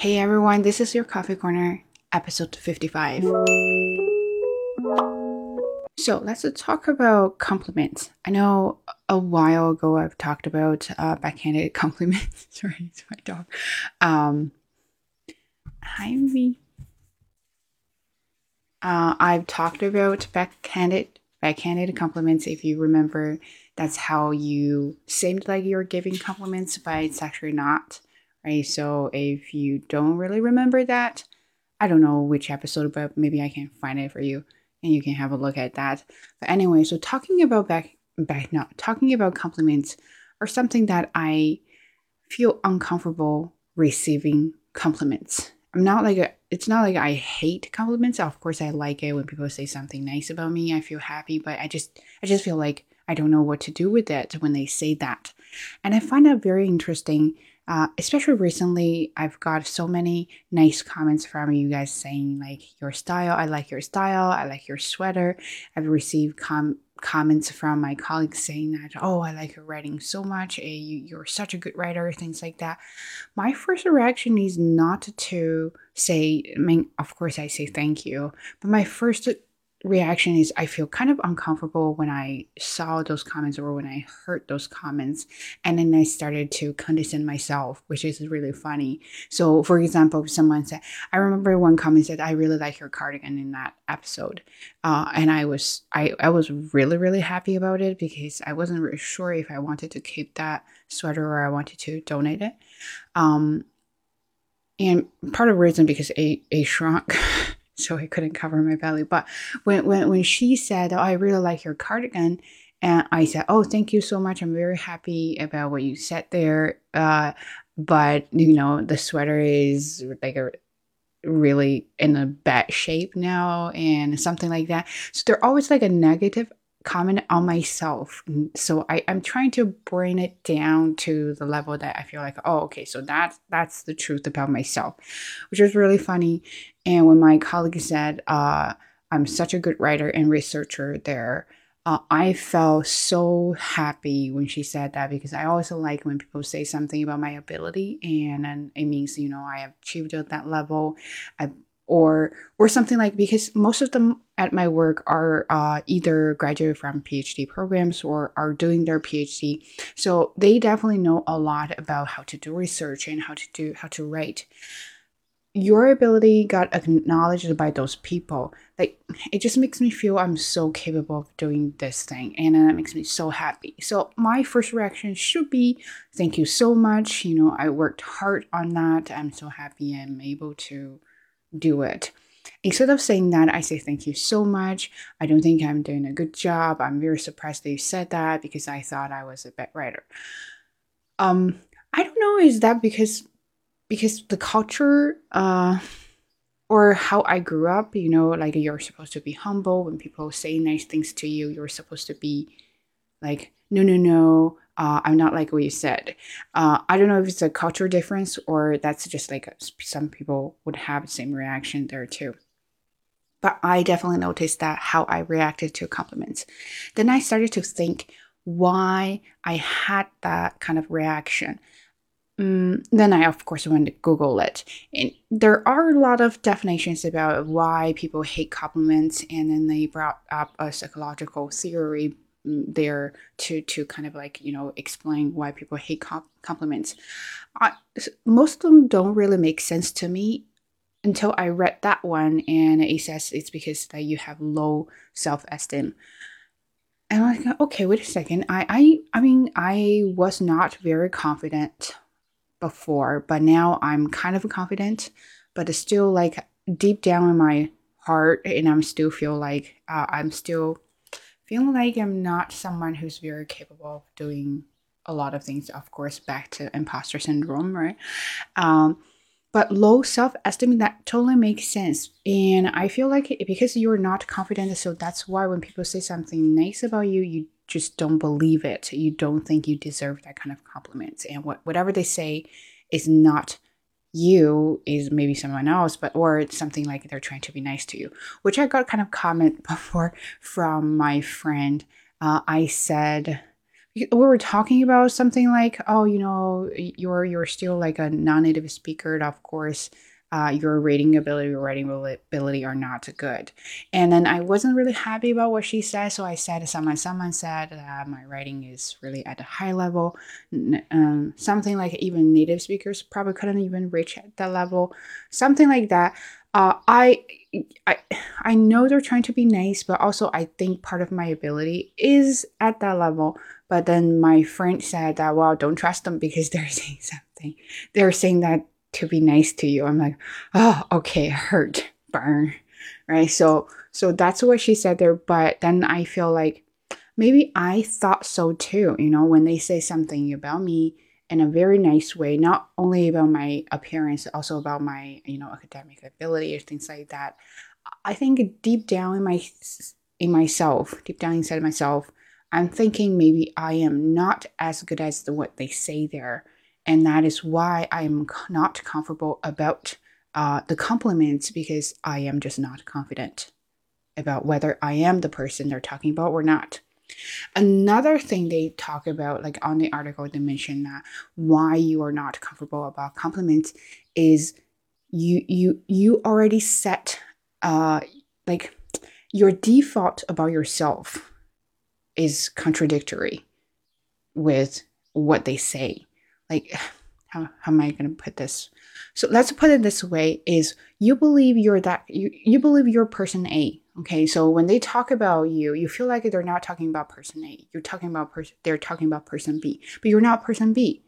Hey everyone, this is your Coffee Corner, episode 55. So let's talk about compliments. I know a while ago I've talked about uh, backhanded compliments. Sorry, it's my dog. Um, hi, me. Uh, I've talked about backhanded backhanded compliments. If you remember, that's how you seemed like you're giving compliments, but it's actually not right? So if you don't really remember that, I don't know which episode, but maybe I can find it for you and you can have a look at that. But anyway, so talking about back back now, talking about compliments or something that I feel uncomfortable receiving compliments. I'm not like a, it's not like I hate compliments. Of course I like it when people say something nice about me. I feel happy, but I just I just feel like I don't know what to do with it when they say that. And I find that very interesting uh, especially recently, I've got so many nice comments from you guys saying like your style. I like your style. I like your sweater. I've received com- comments from my colleagues saying that oh i like your writing so much you, you're such a good writer things like that my first reaction is not to say i mean of course i say thank you but my first reaction is I feel kind of uncomfortable when I saw those comments or when I heard those comments. And then I started to condescend myself, which is really funny. So, for example, someone said, I remember one comment said, I really like your cardigan in that episode. Uh, and I was, I, I was really, really happy about it because I wasn't really sure if I wanted to keep that sweater or I wanted to donate it. Um, and part of the reason because a, a shrunk so I couldn't cover my belly. But when when when she said, oh, "I really like your cardigan," and I said, "Oh, thank you so much. I'm very happy about what you said there." Uh, but you know, the sweater is like a really in a bad shape now and something like that. So they're always like a negative comment on myself. So I, I'm trying to bring it down to the level that I feel like, oh, okay, so that's that's the truth about myself, which is really funny. And when my colleague said, uh, I'm such a good writer and researcher there, uh, I felt so happy when she said that because I also like when people say something about my ability and, and it means, you know, I have achieved at that level. I or or something like because most of them at my work are uh, either graduate from phd programs or are doing their phd so they definitely know a lot about how to do research and how to do how to write. Your ability got acknowledged by those people. Like it just makes me feel i'm so capable of doing this thing and that makes me so happy. So my first reaction should be thank you so much. You know i worked hard on that. I'm so happy i'm able to do it. Instead of saying that, I say thank you so much. I don't think I'm doing a good job. I'm very surprised that you said that because I thought I was a bad writer. Um, I don't know, is that because because the culture uh or how I grew up, you know, like you're supposed to be humble when people say nice things to you, you're supposed to be like, no, no, no, uh, I'm not like what you said. Uh, I don't know if it's a cultural difference or that's just like some people would have the same reaction there too. But I definitely noticed that how I reacted to compliments. Then I started to think why I had that kind of reaction. Mm, then I, of course, went to Google it. And there are a lot of definitions about why people hate compliments, and then they brought up a psychological theory there to to kind of like you know explain why people hate comp- compliments. I, most of them don't really make sense to me until i read that one and it says it's because that you have low self-esteem. And i'm like okay wait a second. I i i mean i was not very confident before but now i'm kind of confident but it's still like deep down in my heart and i'm still feel like uh, i'm still feeling like I'm not someone who's very capable of doing a lot of things. Of course, back to imposter syndrome, right? Um, but low self esteem that totally makes sense, and I feel like it, because you're not confident, so that's why when people say something nice about you, you just don't believe it. You don't think you deserve that kind of compliment, and what whatever they say is not you is maybe someone else, but or it's something like they're trying to be nice to you, which I got kind of comment before from my friend. Uh, I said, we were talking about something like, oh, you know, you're you're still like a non-native speaker. Of course, uh, your reading ability or writing ability are not good. And then I wasn't really happy about what she said, so I said to someone, someone said that my writing is really at a high level. Um, something like even native speakers probably couldn't even reach that level. Something like that. Uh, I, I, I know they're trying to be nice, but also I think part of my ability is at that level. But then my friend said that, well, don't trust them because they're saying something. They're saying that to be nice to you. I'm like, oh, okay, hurt, burn, right? So, so that's what she said there. But then I feel like maybe I thought so too. You know, when they say something about me in a very nice way, not only about my appearance, also about my you know academic ability or things like that. I think deep down in my in myself, deep down inside myself, I'm thinking maybe I am not as good as the, what they say there and that is why I am not comfortable about uh, the compliments because I am just not confident about whether I am the person they're talking about or not. Another thing they talk about, like on the article, they mention that why you are not comfortable about compliments is you you you already set uh like your default about yourself is contradictory with what they say like how, how am i going to put this? So let's put it this way is you believe you're that you, you believe you're person a okay? So when they talk about you you feel like they're not talking about person a. You're talking about person they're talking about person b but you're not person b.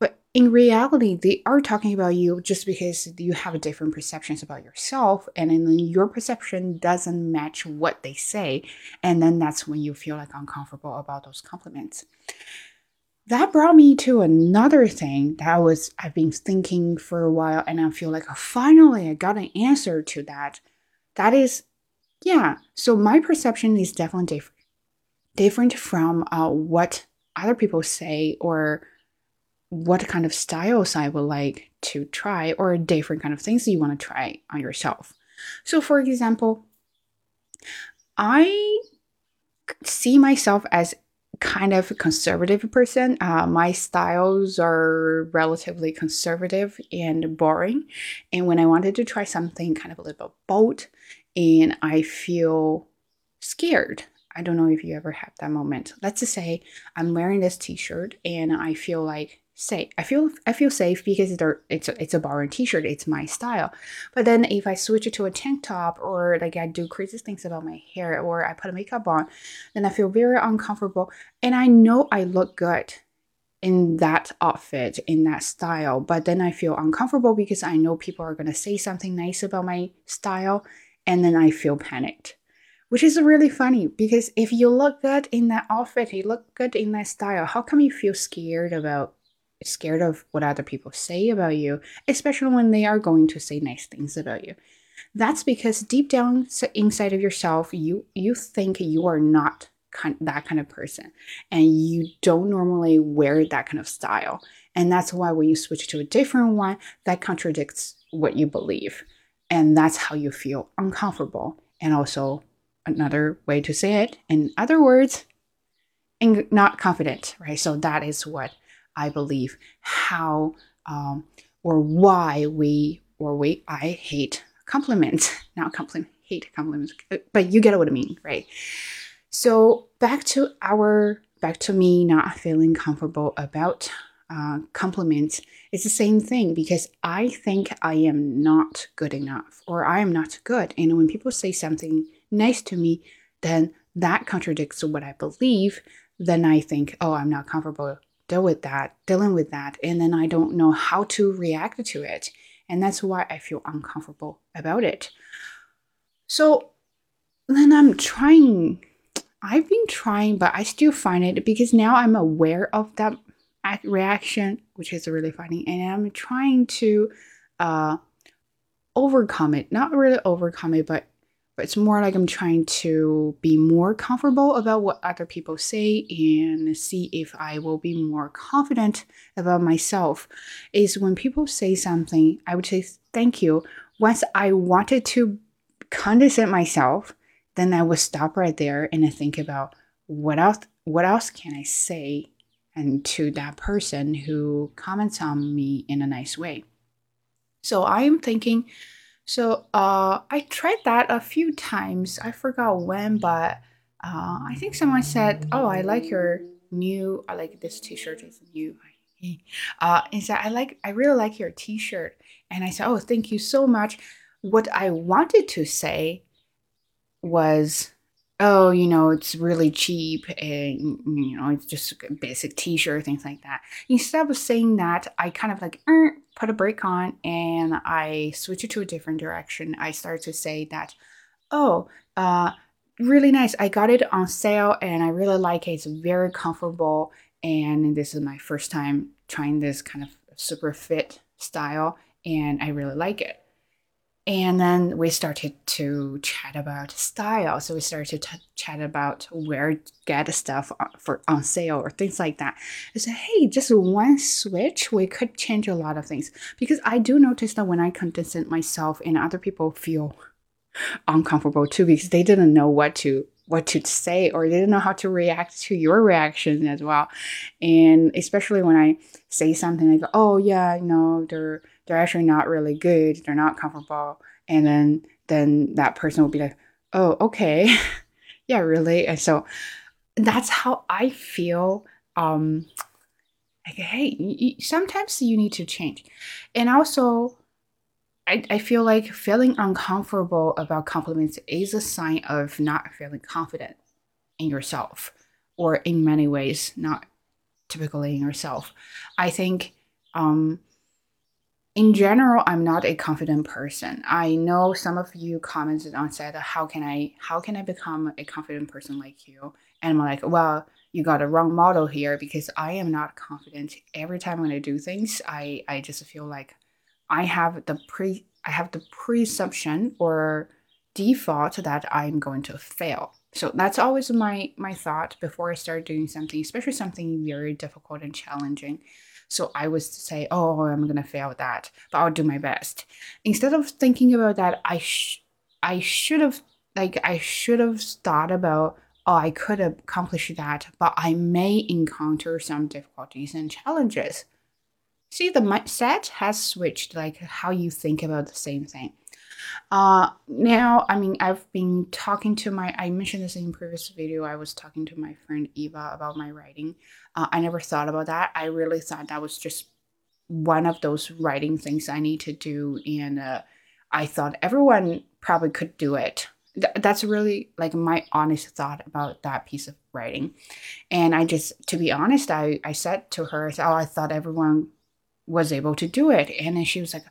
But in reality they are talking about you just because you have different perceptions about yourself and then your perception doesn't match what they say and then that's when you feel like uncomfortable about those compliments that brought me to another thing that was I've been thinking for a while and I feel like finally I got an answer to that. That is yeah, so my perception is definitely different different from uh, what other people say or what kind of styles I would like to try or different kind of things you want to try on yourself. So for example, I see myself as kind of conservative person. Uh, my styles are relatively conservative and boring. And when I wanted to try something kind of a little bit bold, and I feel scared. I don't know if you ever have that moment. Let's just say I'm wearing this t-shirt and I feel like safe. I feel I feel safe because it's a, it's a borrowed t-shirt. It's my style. But then if I switch it to a tank top or like I do crazy things about my hair or I put a makeup on, then I feel very uncomfortable. And I know I look good in that outfit, in that style, but then I feel uncomfortable because I know people are to say something nice about my style and then I feel panicked. Which is really funny because if you look good in that outfit, you look good in that style, how come you feel scared about scared of what other people say about you, especially when they are going to say nice things about you. That's because deep down inside of yourself, you you think you are not kind, that kind of person, and you don't normally wear that kind of style. And that's why when you switch to a different one, that contradicts what you believe, and that's how you feel uncomfortable. And also, another way to say it, in other words, not confident, right? So that is what I believe, how um, or why we or we I hate compliments, not compliment, hate compliments, but you get what I mean, right? So back to our back to me not feeling comfortable about uh, compliments. It's the same thing because I think I am not good enough or I am not good, and when people say something nice to me, then that contradicts what I believe. Then I think, oh, I'm not comfortable deal with that, dealing with that, and then I don't know how to react to it. And that's why I feel uncomfortable about it. So then I'm trying, I've been trying, but I still find it because now I'm aware of that reaction, which is really funny, and I'm trying to uh, overcome it. Not really overcome it, but but it's more like I'm trying to be more comfortable about what other people say and see if I will be more confident about myself. Is when people say something, I would say thank you. Once I wanted to condescend myself, then I would stop right there and I think about what else what else can I say and to that person who comments on me in a nice way? So I'm thinking, so uh, I tried that a few times. I forgot when, but uh, I think someone said, "Oh, I like your new. I like this T-shirt. It's new." Uh, and said, "I like. I really like your T-shirt." And I said, "Oh, thank you so much." What I wanted to say was, "Oh, you know, it's really cheap, and you know, it's just a basic T-shirt, things like that." Instead of saying that, I kind of like er, put a break on and I switch it to a different direction. I start to say that, "Oh, uh." really nice. I got it on sale and I really like it. It's very comfortable. And this is my first time trying this kind of super fit style and I really like it. And then we started to chat about style. So we started to chat about where to get stuff for on sale or things like that. I said, hey, just one switch, we could change a lot of things. Because I do notice that when I condensate myself and other people feel uncomfortable too because they didn't know what to what to say or they didn't know how to react to your reaction as well. And especially when i say something like oh yeah you know they're they're actually not really good they're not comfortable. And then then that person will be like oh okay. Yeah really? And so that's how i feel um like hey sometimes you need to change. And also I, I feel like feeling uncomfortable about compliments is a sign of not feeling confident in yourself, or in many ways, not typically in yourself. I think um, in general, I'm not a confident person. I know some of you commented on said, "How can I? How can I become a confident person like you?" And I'm like, "Well, you got a wrong model here because I am not confident. Every time when I do things, I I just feel like I have the pre I have the presumption or default that I'm going to fail. So that's always my my thought before I start doing something, especially something very difficult and challenging. So I was to say, "Oh, I'm gonna fail that," but I'll do my best. Instead of thinking about that, I sh- I should have like I should have thought about, "Oh, I could accomplish that, but I may encounter some difficulties and challenges." See the mindset has switched like how you think about the same thing. Uh now i mean i've been talking to my i mentioned this in previous video i was talking to my friend eva about my writing. Uh, i never thought about that. I really thought that was just one of those writing things i need to do and uh, i thought everyone probably could do it. Th- that's really like my honest thought about that piece of writing. And i just to be honest i i said to her oh i thought everyone was able to do it. And then she was like,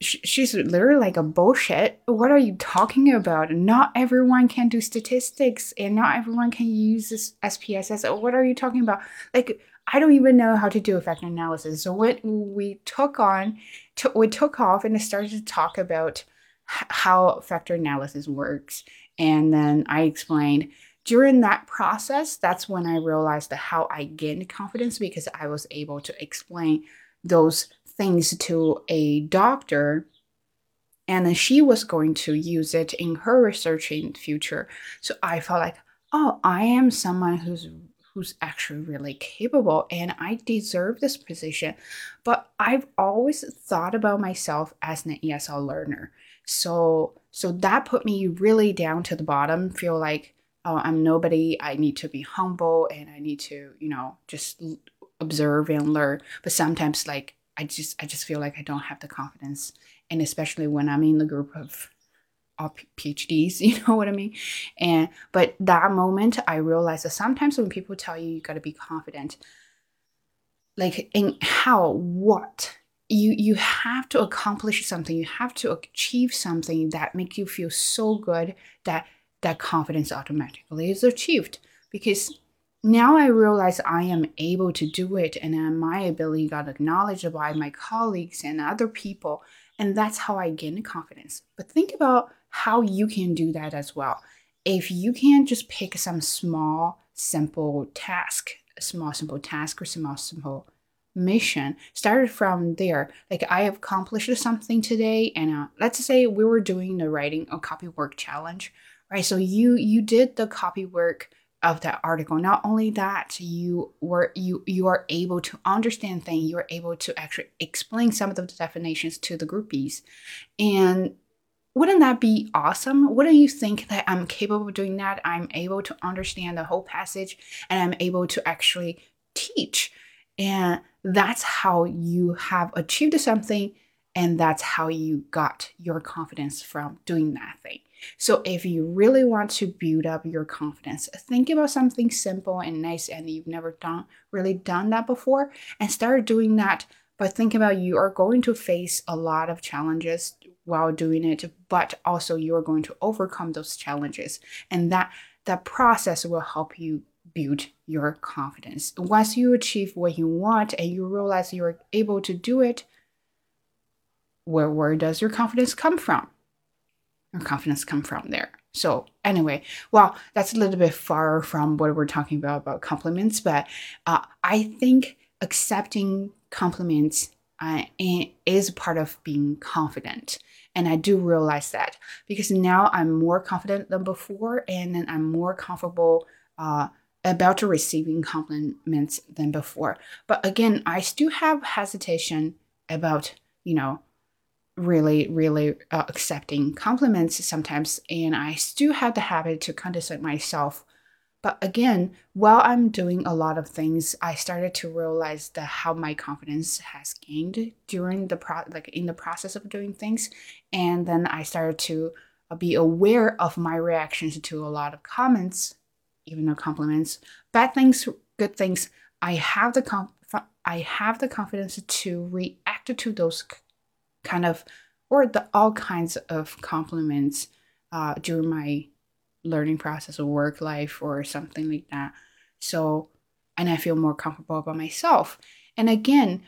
she's literally like a bullshit. What are you talking about? Not everyone can do statistics and not everyone can use this SPSS. What are you talking about? Like, I don't even know how to do a factor analysis. So when we took on, we took off and started to talk about how factor analysis works. And then I explained during that process, that's when I realized how I gained confidence because I was able to explain those things to a doctor and she was going to use it in her research in future. So i felt like oh i am someone who's who's actually really capable and i deserve this position. But i've always thought about myself as an esl learner. So so that put me really down to the bottom feel like oh i'm nobody. I need to be humble and i need to you know just observe and learn but sometimes like i just i just feel like i don't have the confidence. And especially when i'm in the group of all phds you know what i mean? And but that moment i realized that sometimes when people tell you you got to be confident like in how what you you have to accomplish something you have to achieve something that make you feel so good that that confidence automatically is achieved. Because now I realize I am able to do it and my ability got acknowledged by my colleagues and other people. And that's how I gain confidence. But think about how you can do that as well. If you can just pick some small, simple task, a small, simple task or small, simple mission, start from there. Like I accomplished something today, and uh, let's say we were doing the writing or copy work challenge, right? So you you did the copy work of that article. Not only that you were you you are able to understand things. You're able to actually explain some of the definitions to the groupies. And wouldn't that be awesome? Wouldn't you think that i'm capable of doing that? I'm able to understand the whole passage and i'm able to actually teach. And that's how you have achieved something and that's how you got your confidence from doing that thing so if you really want to build up your confidence, think about something simple and nice and you've never done really done that before and start doing that. But think about you are going to face a lot of challenges while doing it, but also you are going to overcome those challenges. And that that process will help you build your confidence. Once you achieve what you want and you realize you're able to do it, where, where does your confidence come from? Your confidence come from there. So anyway, well, that's a little bit far from what we're talking about about compliments, but uh, I think accepting compliments uh, is part of being confident. And I do realize that because now I'm more confident than before, and then I'm more comfortable uh, about receiving compliments than before. But again, I still have hesitation about, you know, really, really uh, accepting compliments sometimes, and I still have the habit to condescend myself. But again, while I'm doing a lot of things, I started to realize that how my confidence has gained during the pro like in the process of doing things, and then I started to uh, be aware of my reactions to a lot of comments, even though compliments, bad things, good things. I have the conf- I have the confidence to react to those kind of or the all kinds of compliments uh, during my learning process or work life or something like that. So, and I feel more comfortable about myself. And again,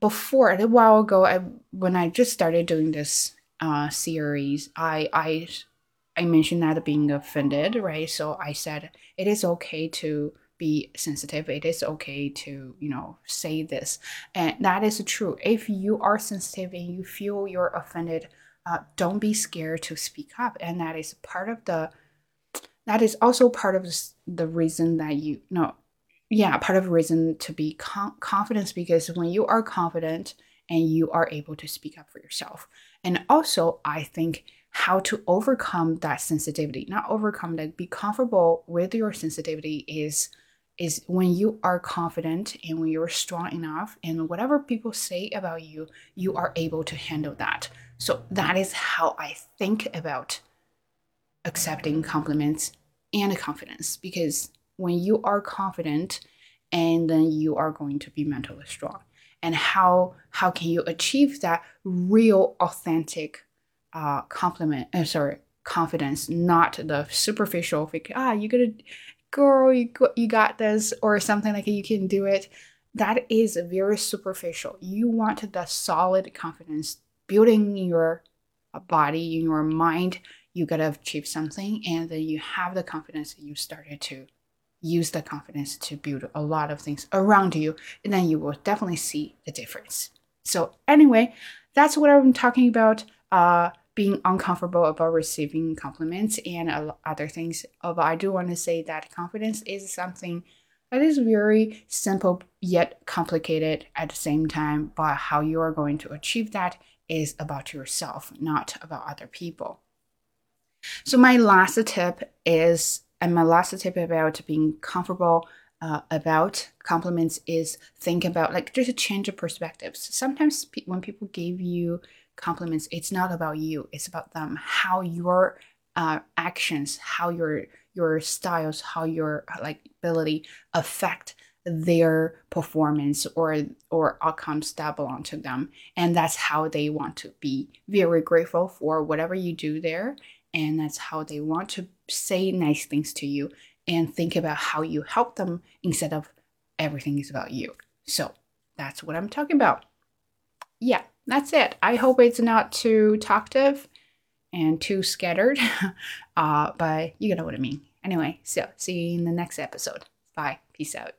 before a while ago, I, when I just started doing this uh, series, I I I mentioned that being offended, right? So I said it is okay to be sensitive. It is okay to, you know, say this. And that is true. If you are sensitive and you feel you're offended, uh, don't be scared to speak up. And that is part of the, that is also part of the reason that you, no, yeah, part of the reason to be com- confident because when you are confident and you are able to speak up for yourself. And also, I think how to overcome that sensitivity, not overcome that, be comfortable with your sensitivity is is when you are confident and when you're strong enough and whatever people say about you you are able to handle that. So that is how i think about accepting compliments and confidence because when you are confident and then you are going to be mentally strong. And how how can you achieve that real authentic uh compliment uh, sorry confidence not the superficial fake ah you gotta girl, you, you got this, or something like you can do it. That is very superficial. You want the solid confidence building your body, in your mind. You gotta achieve something, and then you have the confidence you started to use the confidence to build a lot of things around you, and then you will definitely see the difference. So, anyway, that's what I'm talking about. Uh, being uncomfortable about receiving compliments and other things. But I do want to say that confidence is something that is very simple yet complicated at the same time. But how you are going to achieve that is about yourself, not about other people. So, my last tip is, and my last tip about being comfortable uh, about compliments is think about like just a change of perspectives. Sometimes pe- when people give you compliments. It's not about you. It's about them. How your uh, actions how your your styles how your like ability affect their performance or or outcomes that belong to them. And that's how they want to be very grateful for whatever you do there. And that's how they want to say nice things to you and think about how you help them instead of everything is about you. So that's what i'm talking about. Yeah that's it. I hope it's not too talkative and too scattered, uh, but you know what I mean. Anyway, so see you in the next episode. Bye. Peace out.